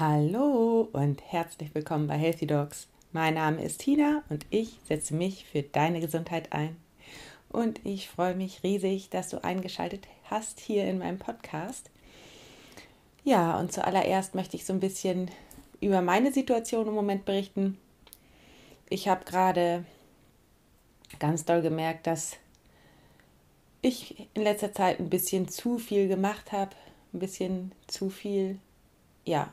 Hallo und herzlich willkommen bei Healthy Dogs. Mein Name ist Tina und ich setze mich für deine Gesundheit ein. Und ich freue mich riesig, dass du eingeschaltet hast hier in meinem Podcast. Ja, und zuallererst möchte ich so ein bisschen über meine Situation im Moment berichten. Ich habe gerade ganz doll gemerkt, dass ich in letzter Zeit ein bisschen zu viel gemacht habe, ein bisschen zu viel, ja,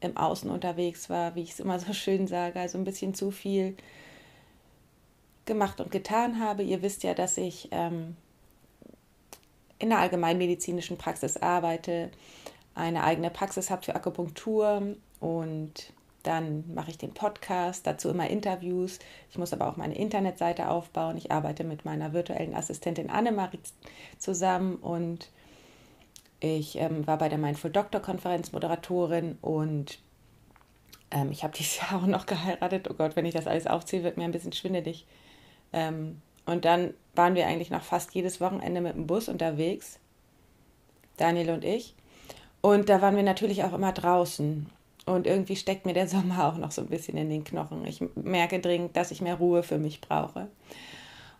im Außen unterwegs war, wie ich es immer so schön sage, also ein bisschen zu viel gemacht und getan habe. Ihr wisst ja, dass ich ähm, in der allgemeinmedizinischen Praxis arbeite, eine eigene Praxis habe für Akupunktur und dann mache ich den Podcast, dazu immer Interviews. Ich muss aber auch meine Internetseite aufbauen. Ich arbeite mit meiner virtuellen Assistentin Annemarie zusammen und ich ähm, war bei der Mindful Doctor Konferenz Moderatorin und ähm, ich habe dieses Jahr auch noch geheiratet. Oh Gott, wenn ich das alles aufzähle, wird mir ein bisschen schwindelig. Ähm, und dann waren wir eigentlich noch fast jedes Wochenende mit dem Bus unterwegs, Daniel und ich. Und da waren wir natürlich auch immer draußen. Und irgendwie steckt mir der Sommer auch noch so ein bisschen in den Knochen. Ich merke dringend, dass ich mehr Ruhe für mich brauche.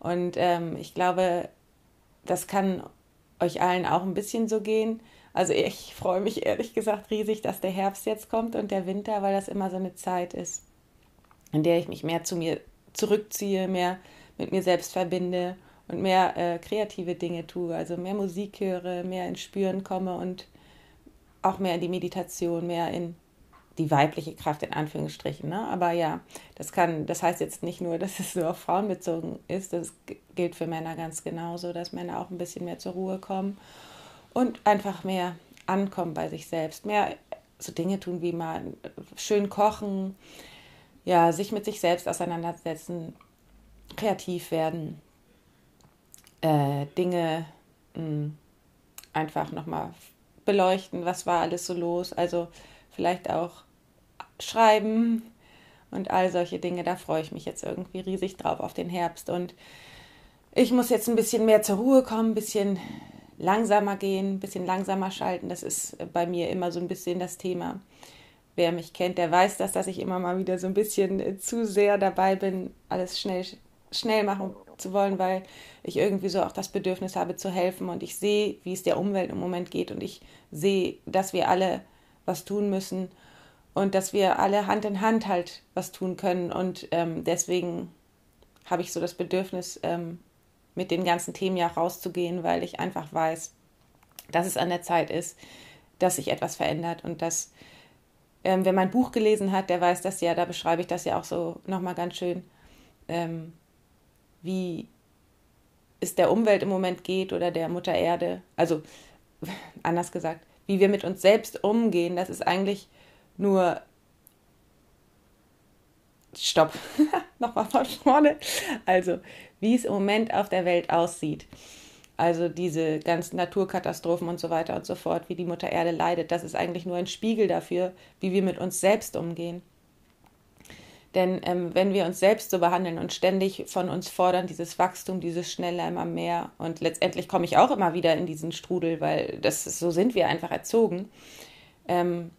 Und ähm, ich glaube, das kann euch allen auch ein bisschen so gehen. Also ich freue mich ehrlich gesagt riesig, dass der Herbst jetzt kommt und der Winter, weil das immer so eine Zeit ist, in der ich mich mehr zu mir zurückziehe, mehr mit mir selbst verbinde und mehr äh, kreative Dinge tue, also mehr Musik höre, mehr ins Spüren komme und auch mehr in die Meditation, mehr in die weibliche Kraft in Anführungsstrichen. Ne? Aber ja, das kann, das heißt jetzt nicht nur, dass es nur auf Frauen bezogen ist, das gilt für Männer ganz genauso, dass Männer auch ein bisschen mehr zur Ruhe kommen und einfach mehr ankommen bei sich selbst, mehr so Dinge tun wie mal schön kochen, ja, sich mit sich selbst auseinandersetzen, kreativ werden, äh, Dinge mh, hm, einfach nochmal beleuchten, was war alles so los, also vielleicht auch schreiben und all solche Dinge. Da freue ich mich jetzt irgendwie riesig drauf auf den Herbst. Und ich muss jetzt ein bisschen mehr zur Ruhe kommen, ein bisschen langsamer gehen, ein bisschen langsamer schalten. Das ist bei mir immer so ein bisschen das Thema. Wer mich kennt, der weiß das, dass ich immer mal wieder so ein bisschen zu sehr dabei bin, alles schnell, schnell machen zu wollen, weil ich irgendwie so auch das Bedürfnis habe zu helfen und ich sehe, wie es der Umwelt im Moment geht und ich sehe, dass wir alle was tun müssen und dass wir alle Hand in Hand halt was tun können. Und ähm, deswegen habe ich so das Bedürfnis, ähm, mit den ganzen Themen ja rauszugehen, weil ich einfach weiß, dass es an der Zeit ist, dass sich etwas verändert und dass, ähm, wer mein Buch gelesen hat, der weiß das ja, da beschreibe ich das ja auch so nochmal ganz schön, ähm, wie es der Umwelt im Moment geht oder der Mutter Erde. Also anders gesagt, wie wir mit uns selbst umgehen, das ist eigentlich nur Stopp. Nochmal von vorne. Also, wie es im Moment auf der Welt aussieht. Also diese ganzen Naturkatastrophen und so weiter und so fort, wie die Mutter Erde leidet, das ist eigentlich nur ein Spiegel dafür, wie wir mit uns selbst umgehen. Denn ähm, wenn wir uns selbst so behandeln und ständig von uns fordern, dieses Wachstum, dieses schneller immer mehr, und letztendlich komme ich auch immer wieder in diesen Strudel, weil das so sind wir einfach erzogen, ähm,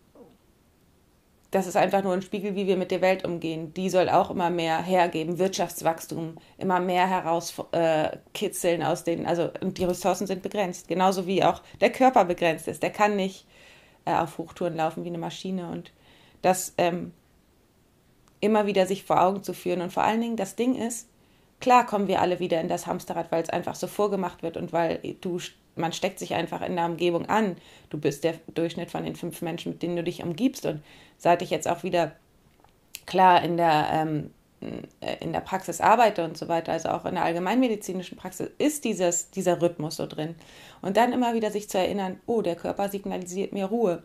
das ist einfach nur ein Spiegel, wie wir mit der Welt umgehen. Die soll auch immer mehr hergeben, Wirtschaftswachstum, immer mehr herauskitzeln äh, aus den, also und die Ressourcen sind begrenzt, genauso wie auch der Körper begrenzt ist. Der kann nicht äh, auf Hochtouren laufen wie eine Maschine und das ähm, immer wieder sich vor Augen zu führen und vor allen Dingen das Ding ist, klar kommen wir alle wieder in das Hamsterrad, weil es einfach so vorgemacht wird und weil du man steckt sich einfach in der Umgebung an. Du bist der Durchschnitt von den fünf Menschen, mit denen du dich umgibst. Und seit ich jetzt auch wieder klar in der, ähm, äh, in der Praxis arbeite und so weiter, also auch in der allgemeinmedizinischen Praxis, ist dieses, dieser Rhythmus so drin. Und dann immer wieder sich zu erinnern, oh, der Körper signalisiert mir Ruhe.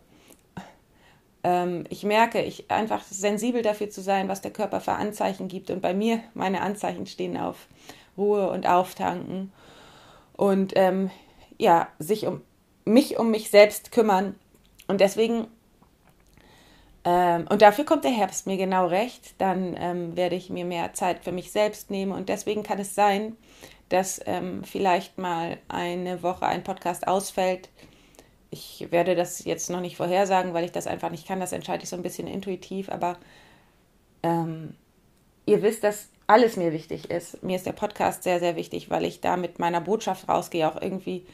Ähm, ich merke, ich einfach sensibel dafür zu sein, was der Körper für Anzeichen gibt. Und bei mir, meine Anzeichen stehen auf Ruhe und Auftanken. Und ähm, ja, sich um mich, um mich selbst kümmern. Und deswegen, ähm, und dafür kommt der Herbst mir genau recht, dann ähm, werde ich mir mehr Zeit für mich selbst nehmen. Und deswegen kann es sein, dass ähm, vielleicht mal eine Woche ein Podcast ausfällt. ich werde das jetzt noch nicht vorhersagen, weil ich das einfach nicht kann. Das entscheide ich so ein bisschen intuitiv. Aber ähm, ihr wisst, dass alles mir wichtig ist. Mir ist der Podcast sehr, sehr wichtig, weil ich da mit meiner Botschaft rausgehe, auch irgendwie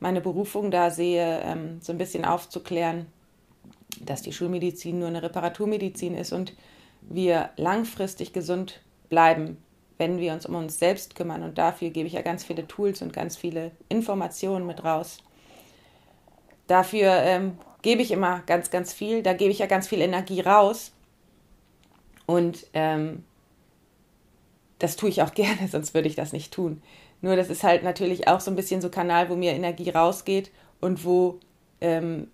meine Berufung da sehe, ähm, so ein bisschen aufzuklären, dass die Schulmedizin nur eine Reparaturmedizin ist und wir langfristig gesund bleiben, wenn wir uns um uns selbst kümmern. Und dafür gebe ich ja ganz viele Tools und ganz viele Informationen mit raus. Dafür ähm, gebe ich immer ganz, ganz viel. Da gebe ich ja ganz viel Energie raus. Und ähm, das tue ich auch gerne, sonst würde ich das nicht tun. Nur das ist halt natürlich auch so ein bisschen so Kanal, wo mir Energie rausgeht und wo ähm,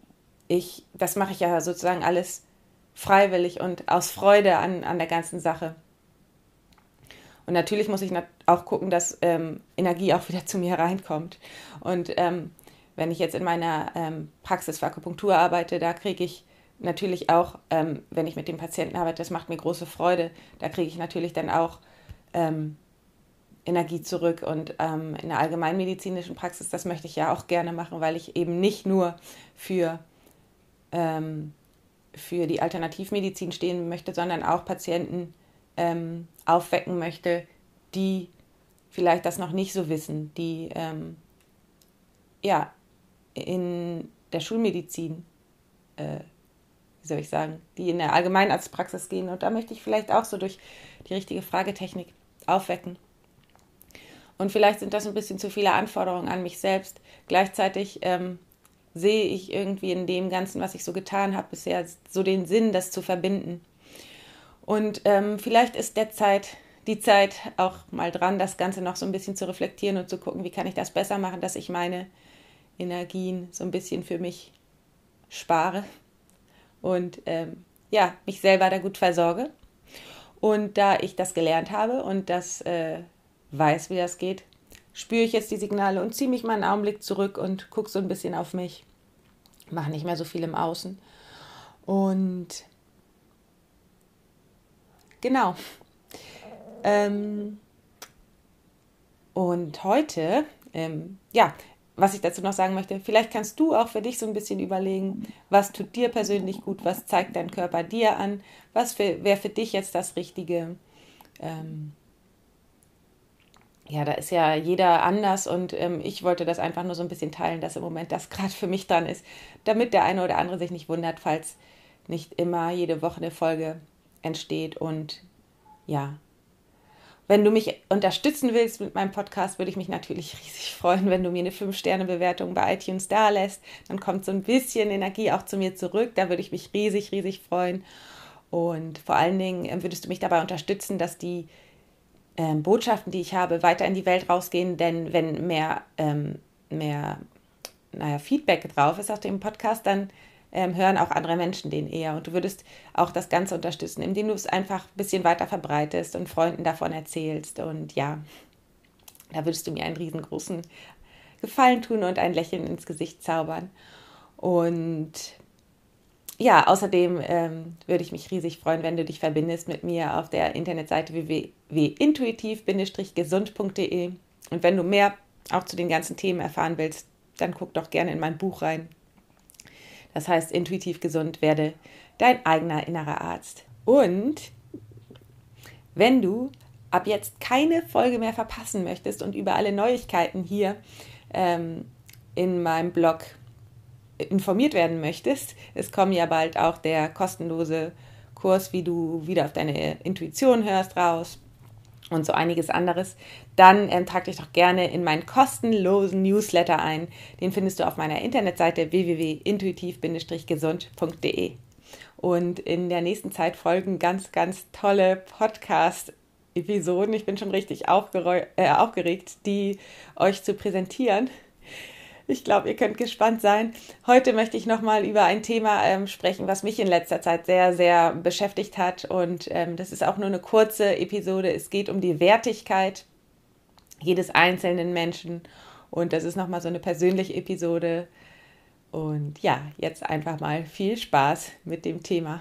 ich, das mache ich ja sozusagen alles freiwillig und aus Freude an, an der ganzen Sache. Und natürlich muss ich auch gucken, dass ähm, Energie auch wieder zu mir reinkommt. Und ähm, wenn ich jetzt in meiner ähm, Praxis für Akupunktur arbeite, da kriege ich natürlich auch, ähm, wenn ich mit dem Patienten arbeite, das macht mir große Freude, da kriege ich natürlich dann auch ähm, Energie zurück. Und ähm, in der allgemeinmedizinischen Praxis, das möchte ich ja auch gerne machen, weil ich eben nicht nur für, ähm, für die Alternativmedizin stehen möchte, sondern auch Patienten ähm, aufwecken möchte, die vielleicht das noch nicht so wissen, die ähm, ja in der Schulmedizin, äh, wie soll ich sagen, die in der Allgemeinarztpraxis gehen. Und da möchte ich vielleicht auch so durch die richtige Fragetechnik aufwecken. Und vielleicht sind das ein bisschen zu viele Anforderungen an mich selbst. Gleichzeitig ähm, sehe ich irgendwie in dem Ganzen, was ich so getan habe bisher, so den Sinn, das zu verbinden. Und ähm, vielleicht ist der Zeit, die Zeit auch mal dran, das Ganze noch so ein bisschen zu reflektieren und zu gucken, wie kann ich das besser machen, dass ich meine Energien so ein bisschen für mich spare und ähm, ja, mich selber da gut versorge. Und da ich das gelernt habe und das äh, weiß, wie das geht, spüre ich jetzt die Signale und ziehe mich mal einen Augenblick zurück und gucke so ein bisschen auf mich. Mache nicht mehr so viel im Außen. Und genau. Ähm, und heute, ähm, ja, was ich dazu noch sagen möchte, vielleicht kannst du auch für dich so ein bisschen überlegen, was tut dir persönlich gut, was zeigt dein Körper dir an, was wäre für dich jetzt das Richtige. Ähm, ja, da ist ja jeder anders und ähm, ich wollte das einfach nur so ein bisschen teilen, dass im Moment das gerade für mich dran ist, damit der eine oder andere sich nicht wundert, falls nicht immer jede Woche eine Folge entsteht und ja, wenn du mich unterstützen willst mit meinem Podcast, würde ich mich natürlich riesig freuen, wenn du mir eine 5-Sterne-Bewertung bei iTunes da lässt. Dann kommt so ein bisschen Energie auch zu mir zurück. Da würde ich mich riesig, riesig freuen. Und vor allen Dingen ähm, würdest du mich dabei unterstützen, dass die ähm, Botschaften, die ich habe, weiter in die Welt rausgehen. Denn wenn mehr, ähm, mehr naja, Feedback drauf ist auf dem Podcast, dann ähm, hören auch andere Menschen den eher. Und du würdest auch das Ganze unterstützen, indem du es einfach ein bisschen weiter verbreitest und Freunden davon erzählst. Und ja, da würdest du mir einen riesengroßen Gefallen tun und ein Lächeln ins Gesicht zaubern. Und ja, außerdem ähm, würde ich mich riesig freuen, wenn du dich verbindest mit mir auf der Internetseite www.intuitiv-gesund.de. Und wenn du mehr auch zu den ganzen Themen erfahren willst, dann guck doch gerne in mein Buch rein. Das heißt, intuitiv gesund werde dein eigener innerer Arzt. Und wenn du ab jetzt keine Folge mehr verpassen möchtest und über alle Neuigkeiten hier ähm, in meinem Blog informiert werden möchtest, es kommt ja bald auch der kostenlose Kurs, wie du wieder auf deine Intuition hörst, raus und so einiges anderes, dann ähm, trag dich doch gerne in meinen kostenlosen Newsletter ein. Den findest du auf meiner Internetseite www.intuitiv-gesund.de. Und in der nächsten Zeit folgen ganz, ganz tolle Podcast-Episoden. Ich bin schon richtig äh, aufgeregt, die euch zu präsentieren. Ich glaube, ihr könnt gespannt sein. Heute möchte ich nochmal über ein Thema ähm, sprechen, was mich in letzter Zeit sehr, sehr beschäftigt hat. Und ähm, das ist auch nur eine kurze Episode. Es geht um die Wertigkeit jedes einzelnen Menschen. Und das ist nochmal so eine persönliche Episode. Und ja, jetzt einfach mal viel Spaß mit dem Thema.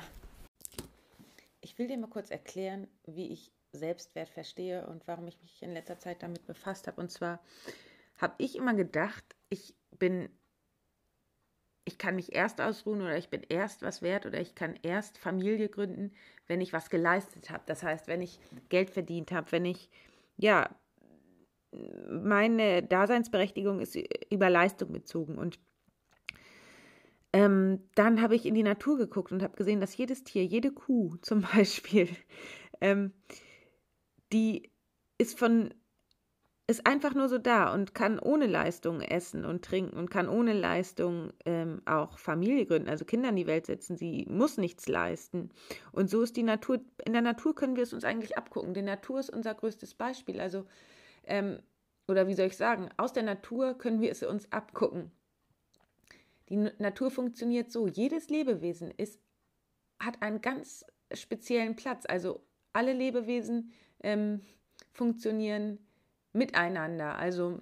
Ich will dir mal kurz erklären, wie ich Selbstwert verstehe und warum ich mich in letzter Zeit damit befasst habe. Und zwar habe ich immer gedacht, ich bin ich kann mich erst ausruhen oder ich bin erst was wert oder ich kann erst Familie gründen, wenn ich was geleistet habe. Das heißt, wenn ich Geld verdient habe, wenn ich, ja, meine Daseinsberechtigung ist über Leistung bezogen. Und ähm, dann habe ich in die Natur geguckt und habe gesehen, dass jedes Tier, jede Kuh zum Beispiel, ähm, die ist von ist einfach nur so da und kann ohne Leistung essen und trinken und kann ohne Leistung ähm, auch Familie gründen, also Kinder in die Welt setzen. Sie muss nichts leisten. Und so ist die Natur, in der Natur können wir es uns eigentlich abgucken. Die Natur ist unser größtes Beispiel. Also, ähm, oder wie soll ich sagen, aus der Natur können wir es uns abgucken. Die Natur funktioniert so. Jedes Lebewesen ist, hat einen ganz speziellen Platz. Also alle Lebewesen ähm, funktionieren miteinander. Also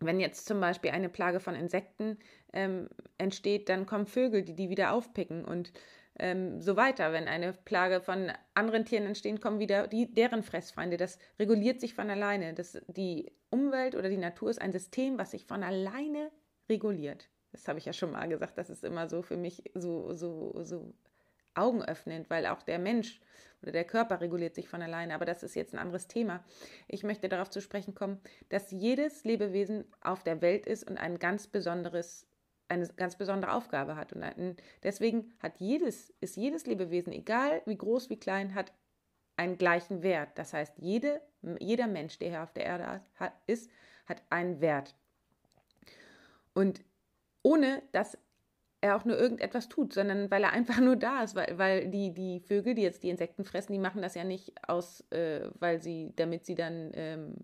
wenn jetzt zum Beispiel eine Plage von Insekten ähm, entsteht, dann kommen Vögel, die die wieder aufpicken und ähm, so weiter. Wenn eine Plage von anderen Tieren entsteht, kommen wieder die, deren Fressfeinde. Das reguliert sich von alleine. Das, die Umwelt oder die Natur ist ein System, was sich von alleine reguliert. Das habe ich ja schon mal gesagt. Das ist immer so für mich so, so, so augenöffnend, weil auch der Mensch oder der Körper reguliert sich von alleine. Aber das ist jetzt ein anderes Thema. Ich möchte darauf zu sprechen kommen, dass jedes Lebewesen auf der Welt ist und ein ganz besonderes eine ganz besondere Aufgabe hat. Und deswegen hat jedes, ist jedes Lebewesen, egal wie groß, wie klein, hat einen gleichen Wert. Das heißt, jede, jeder Mensch, der hier auf der Erde ist, hat einen Wert. Und ohne dass er auch nur irgendetwas tut, sondern weil er einfach nur da ist, weil, weil die, die Vögel, die jetzt die Insekten fressen, die machen das ja nicht aus, äh, weil sie, damit sie dann, ähm,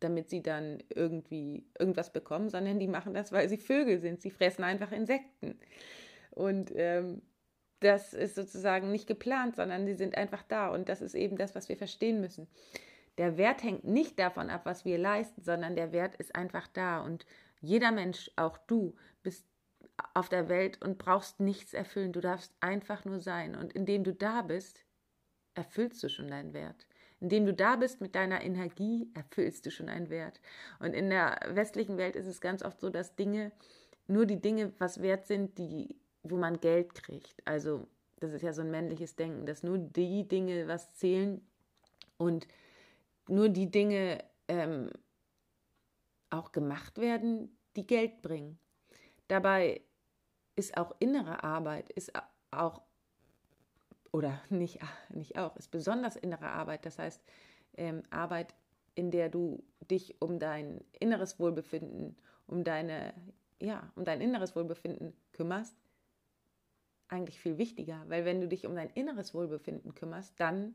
damit sie dann irgendwie irgendwas bekommen, sondern die machen das, weil sie Vögel sind. Sie fressen einfach Insekten. Und ähm, das ist sozusagen nicht geplant, sondern sie sind einfach da. Und das ist eben das, was wir verstehen müssen. Der Wert hängt nicht davon ab, was wir leisten, sondern der Wert ist einfach da. Und jeder Mensch, auch du, bist auf der Welt und brauchst nichts erfüllen. Du darfst einfach nur sein. Und indem du da bist, erfüllst du schon deinen Wert. Indem du da bist mit deiner Energie, erfüllst du schon einen Wert. Und in der westlichen Welt ist es ganz oft so, dass Dinge, nur die Dinge, was wert sind, die, wo man Geld kriegt. Also, das ist ja so ein männliches Denken, dass nur die Dinge was zählen und nur die Dinge ähm, auch gemacht werden, die Geld bringen. Dabei ist auch innere Arbeit, ist auch, oder nicht, nicht auch, ist besonders innere Arbeit. Das heißt, ähm, Arbeit, in der du dich um dein inneres Wohlbefinden, um deine, ja, um dein inneres Wohlbefinden kümmerst, eigentlich viel wichtiger, weil wenn du dich um dein inneres Wohlbefinden kümmerst, dann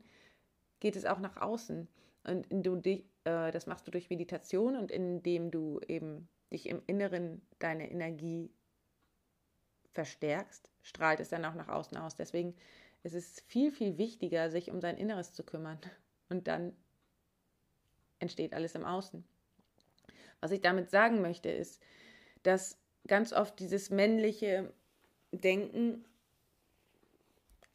geht es auch nach außen und du dich, äh, das machst du durch Meditation und indem du eben dich im Inneren deine Energie verstärkst, strahlt es dann auch nach außen aus. Deswegen ist es viel, viel wichtiger, sich um sein Inneres zu kümmern. Und dann entsteht alles im Außen. Was ich damit sagen möchte, ist, dass ganz oft dieses männliche Denken,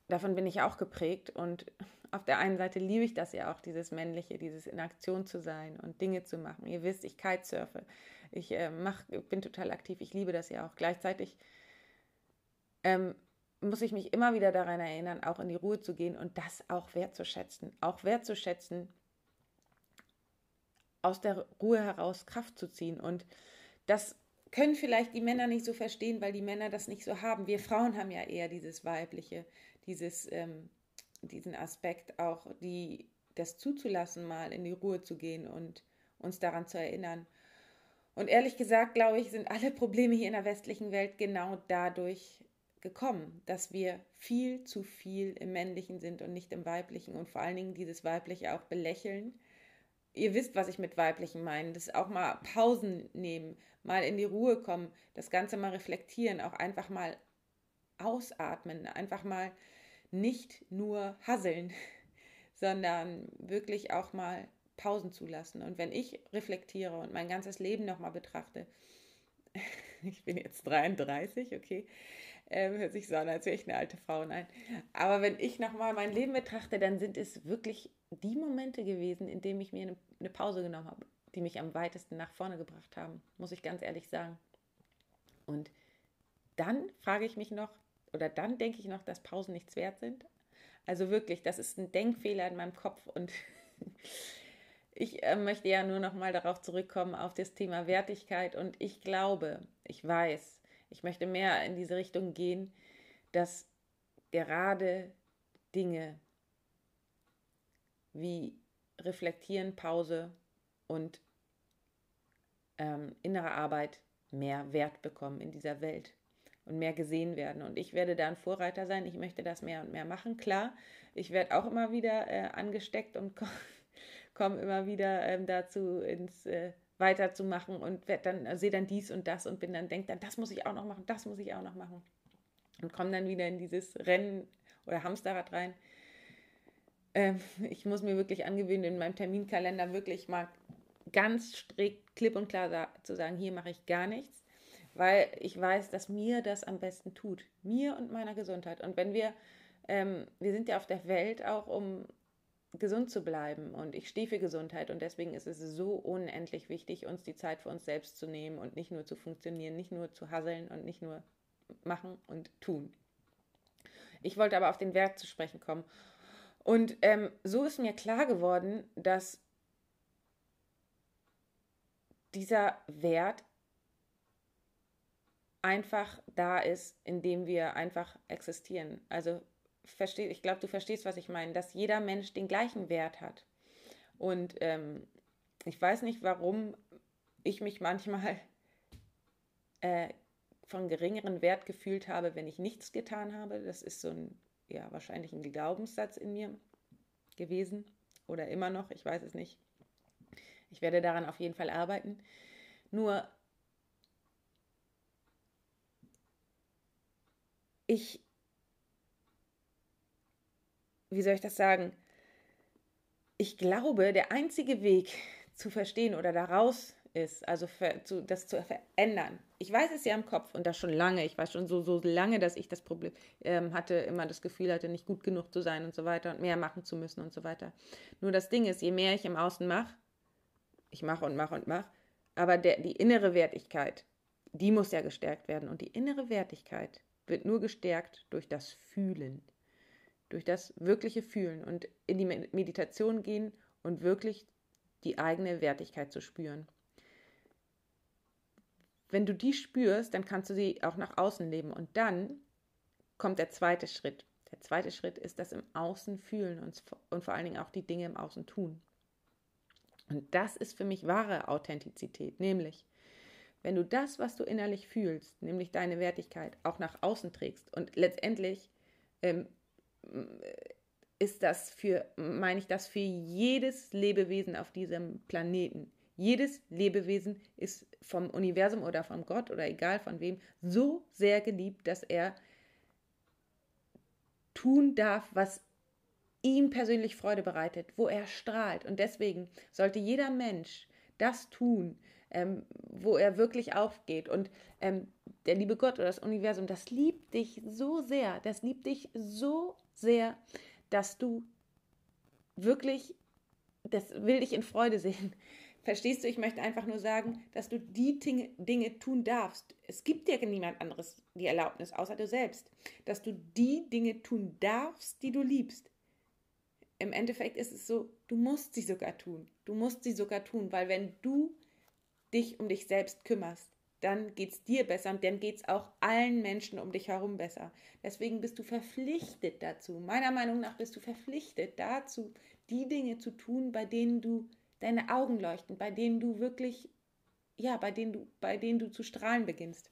davon bin ich auch geprägt und auf der einen Seite liebe ich das ja auch, dieses männliche, dieses in Aktion zu sein und Dinge zu machen. Ihr wisst, ich kitesurfe, ich äh, mach, bin total aktiv, ich liebe das ja auch. Gleichzeitig ähm, muss ich mich immer wieder daran erinnern, auch in die Ruhe zu gehen und das auch wertzuschätzen. Auch wertzuschätzen, aus der Ruhe heraus Kraft zu ziehen. Und das können vielleicht die Männer nicht so verstehen, weil die Männer das nicht so haben. Wir Frauen haben ja eher dieses Weibliche, dieses, ähm, diesen Aspekt auch, die, das zuzulassen, mal in die Ruhe zu gehen und uns daran zu erinnern. Und ehrlich gesagt, glaube ich, sind alle Probleme hier in der westlichen Welt genau dadurch gekommen, dass wir viel zu viel im männlichen sind und nicht im weiblichen und vor allen Dingen dieses weibliche auch belächeln. Ihr wisst, was ich mit weiblichen meine. Das auch mal Pausen nehmen, mal in die Ruhe kommen, das Ganze mal reflektieren, auch einfach mal ausatmen, einfach mal nicht nur hasseln, sondern wirklich auch mal Pausen zulassen. Und wenn ich reflektiere und mein ganzes Leben nochmal betrachte, ich bin jetzt 33, okay, ähm, hört sich so an, als wäre ich eine alte Frau, nein. Aber wenn ich nochmal mein Leben betrachte, dann sind es wirklich die Momente gewesen, in denen ich mir eine, eine Pause genommen habe, die mich am weitesten nach vorne gebracht haben, muss ich ganz ehrlich sagen. Und dann frage ich mich noch, oder dann denke ich noch, dass Pausen nichts wert sind. Also wirklich, das ist ein Denkfehler in meinem Kopf und ich äh, möchte ja nur noch mal darauf zurückkommen auf das Thema Wertigkeit und ich glaube, ich weiß, ich möchte mehr in diese Richtung gehen, dass gerade Dinge wie Reflektieren, Pause und ähm, innere Arbeit mehr Wert bekommen in dieser Welt und mehr gesehen werden. Und ich werde da ein Vorreiter sein. Ich möchte das mehr und mehr machen. Klar, ich werde auch immer wieder äh, angesteckt und komme komm immer wieder ähm, dazu, ins äh, weiterzumachen und dann, äh, sehe dann dies und das und bin dann, denke dann, das muss ich auch noch machen, das muss ich auch noch machen. Und komme dann wieder in dieses Rennen oder Hamsterrad rein. Ähm, ich muss mir wirklich angewöhnen, in meinem Terminkalender wirklich mal ganz strikt, klipp und klar zu sagen, hier mache ich gar nichts, weil ich weiß, dass mir das am besten tut, mir und meiner Gesundheit. Und wenn wir, ähm, wir sind ja auf der Welt auch, um gesund zu bleiben und ich stehe für Gesundheit und deswegen ist es so unendlich wichtig, uns die Zeit für uns selbst zu nehmen und nicht nur zu funktionieren, nicht nur zu hasseln und nicht nur machen und tun. Ich wollte aber auf den Wert zu sprechen kommen. Und ähm, so ist mir klar geworden, dass dieser Wert einfach da ist, indem wir einfach existieren. Also versteh, ich glaube, du verstehst, was ich meine, dass jeder Mensch den gleichen Wert hat. Und ähm, ich weiß nicht, warum ich mich manchmal äh, von geringeren Wert gefühlt habe, wenn ich nichts getan habe. Das ist so ein, ja, wahrscheinlich ein Glaubenssatz in mir gewesen oder immer noch, ich weiß es nicht. Ich werde daran auf jeden Fall arbeiten. Nur ich, wie soll ich das sagen? Ich glaube, der einzige Weg zu verstehen oder daraus ist, also für, zu, das zu verändern. Ich weiß es ja im Kopf und das schon lange. Ich weiß schon so, so lange, dass ich das Problem ähm, hatte, immer das Gefühl hatte, nicht gut genug zu sein und so weiter und mehr machen zu müssen und so weiter. Nur das Ding ist, je mehr ich im Außen mache, ich mache und mache und mache, aber der, die innere Wertigkeit, die muss ja gestärkt werden. Und die innere Wertigkeit wird nur gestärkt durch das Fühlen, durch das wirkliche Fühlen und in die Meditation gehen und wirklich die eigene Wertigkeit zu spüren. Wenn du die spürst, dann kannst du sie auch nach außen leben. Und dann kommt der zweite Schritt. Der zweite Schritt ist das im Außen fühlen und, und vor allen Dingen auch die Dinge im Außen tun. Und das ist für mich wahre Authentizität, nämlich wenn du das, was du innerlich fühlst, nämlich deine Wertigkeit, auch nach außen trägst und letztendlich ähm, ist das für, meine ich das für jedes Lebewesen auf diesem Planeten. Jedes Lebewesen ist vom Universum oder vom Gott oder egal von wem so sehr geliebt, dass er tun darf, was ihm persönlich Freude bereitet, wo er strahlt. Und deswegen sollte jeder Mensch das tun, ähm, wo er wirklich aufgeht. Und ähm, der liebe Gott oder das Universum, das liebt dich so sehr, das liebt dich so sehr, dass du wirklich, das will dich in Freude sehen. Verstehst du, ich möchte einfach nur sagen, dass du die Dinge, Dinge tun darfst. Es gibt dir niemand anderes die Erlaubnis, außer du selbst, dass du die Dinge tun darfst, die du liebst. Im Endeffekt ist es so, du musst sie sogar tun. Du musst sie sogar tun, weil wenn du dich um dich selbst kümmerst, dann geht es dir besser und dann geht es auch allen Menschen um dich herum besser. Deswegen bist du verpflichtet dazu. Meiner Meinung nach bist du verpflichtet dazu, die Dinge zu tun, bei denen du deine Augen leuchten, bei denen du wirklich, ja, bei denen du, bei denen du zu strahlen beginnst.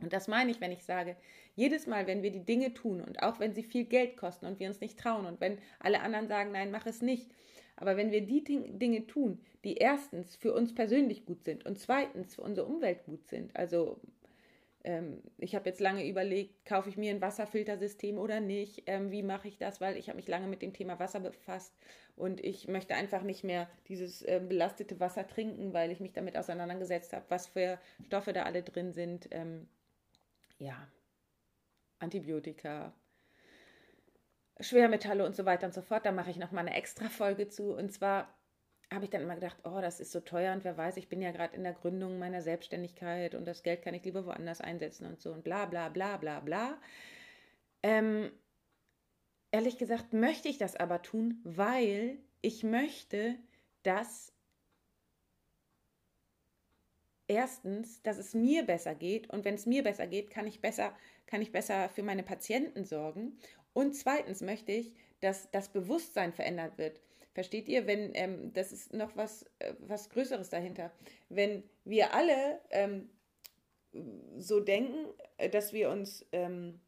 Und das meine ich, wenn ich sage, jedes Mal, wenn wir die Dinge tun und auch wenn sie viel Geld kosten und wir uns nicht trauen und wenn alle anderen sagen, nein, mach es nicht, aber wenn wir die Dinge tun, die erstens für uns persönlich gut sind und zweitens für unsere Umwelt gut sind, also ähm, ich habe jetzt lange überlegt, kaufe ich mir ein Wasserfiltersystem oder nicht? Ähm, wie mache ich das? Weil ich habe mich lange mit dem Thema Wasser befasst und ich möchte einfach nicht mehr dieses äh, belastete Wasser trinken, weil ich mich damit auseinandergesetzt habe, was für Stoffe da alle drin sind. Ähm, ja, Antibiotika, Schwermetalle und so weiter und so fort. Da mache ich noch mal eine extra Folge zu. Und zwar habe ich dann immer gedacht, oh, das ist so teuer und wer weiß, ich bin ja gerade in der Gründung meiner Selbstständigkeit und das Geld kann ich lieber woanders einsetzen und so und bla bla bla bla bla. Ähm, ehrlich gesagt möchte ich das aber tun, weil ich möchte, dass erstens, dass es mir besser geht und wenn es mir besser geht, kann ich besser, kann ich besser für meine Patienten sorgen. Und zweitens möchte ich, dass das Bewusstsein verändert wird. Versteht ihr, wenn, ähm, das ist noch was, äh, was Größeres dahinter. Wenn wir alle ähm, so denken, äh, dass wir uns, ähm,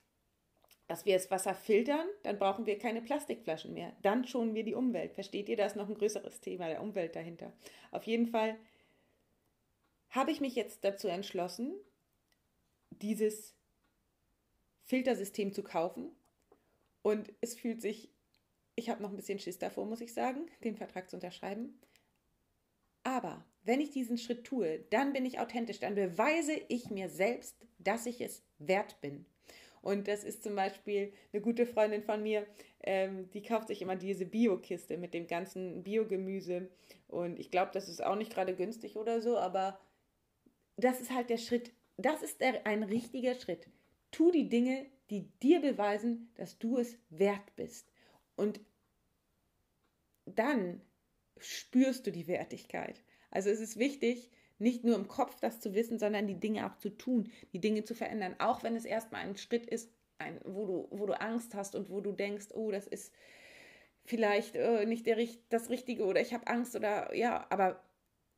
dass wir das Wasser filtern, dann brauchen wir keine Plastikflaschen mehr. Dann schonen wir die Umwelt. Versteht ihr, da ist noch ein größeres Thema der Umwelt dahinter. Auf jeden Fall habe ich mich jetzt dazu entschlossen, dieses Filtersystem zu kaufen. Und es fühlt sich ich habe noch ein bisschen Schiss davor, muss ich sagen, den Vertrag zu unterschreiben. Aber wenn ich diesen Schritt tue, dann bin ich authentisch, dann beweise ich mir selbst, dass ich es wert bin. Und das ist zum Beispiel eine gute Freundin von mir, ähm, die kauft sich immer diese Bio-Kiste mit dem ganzen Biogemüse. Und ich glaube, das ist auch nicht gerade günstig oder so, aber das ist halt der Schritt. Das ist der, ein richtiger Schritt. Tu die Dinge, die dir beweisen, dass du es wert bist. Und dann spürst du die Wertigkeit. Also es ist wichtig, nicht nur im Kopf das zu wissen, sondern die Dinge auch zu tun, die Dinge zu verändern. Auch wenn es erstmal ein Schritt ist, ein, wo, du, wo du Angst hast und wo du denkst, oh, das ist vielleicht äh, nicht der, das Richtige oder ich habe Angst oder ja, aber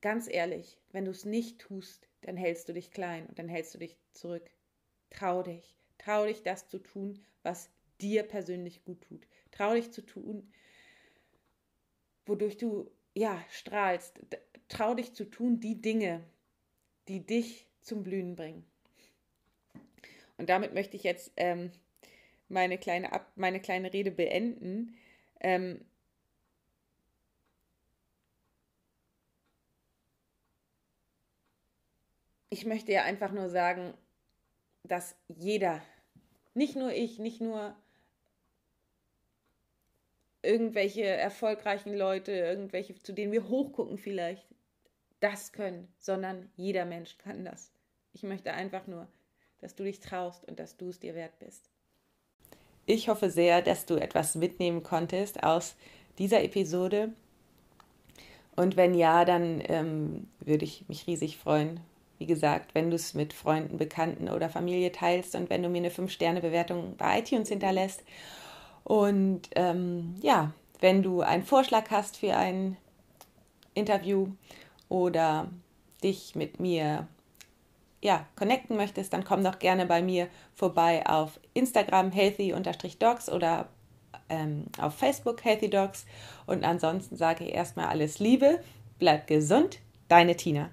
ganz ehrlich, wenn du es nicht tust, dann hältst du dich klein und dann hältst du dich zurück. Trau dich. Trau dich, das zu tun, was dir persönlich gut tut. Trau dich zu tun, wodurch du ja strahlst. Trau dich zu tun, die Dinge, die dich zum Blühen bringen. Und damit möchte ich jetzt ähm, meine, kleine Ab meine kleine Rede beenden. Ähm, ich möchte ja einfach nur sagen, dass jeder, nicht nur ich, nicht nur irgendwelche erfolgreichen Leute, irgendwelche, zu denen wir hochgucken vielleicht, das können, sondern jeder Mensch kann das. Ich möchte einfach nur, dass du dich traust und dass du es dir wert bist. Ich hoffe sehr, dass du etwas mitnehmen konntest aus dieser Episode. Und wenn ja, dann ähm, würde ich mich riesig freuen. Wie gesagt, wenn du es mit Freunden, Bekannten oder Familie teilst und wenn du mir eine 5-Sterne-Bewertung bei iTunes hinterlässt. Und ähm, ja, wenn du einen Vorschlag hast für ein Interview oder dich mit mir ja, connecten möchtest, dann komm doch gerne bei mir vorbei auf Instagram healthy-dogs oder ähm, auf Facebook Healthy Dogs. Und ansonsten sage ich erstmal alles Liebe, bleib gesund, deine Tina.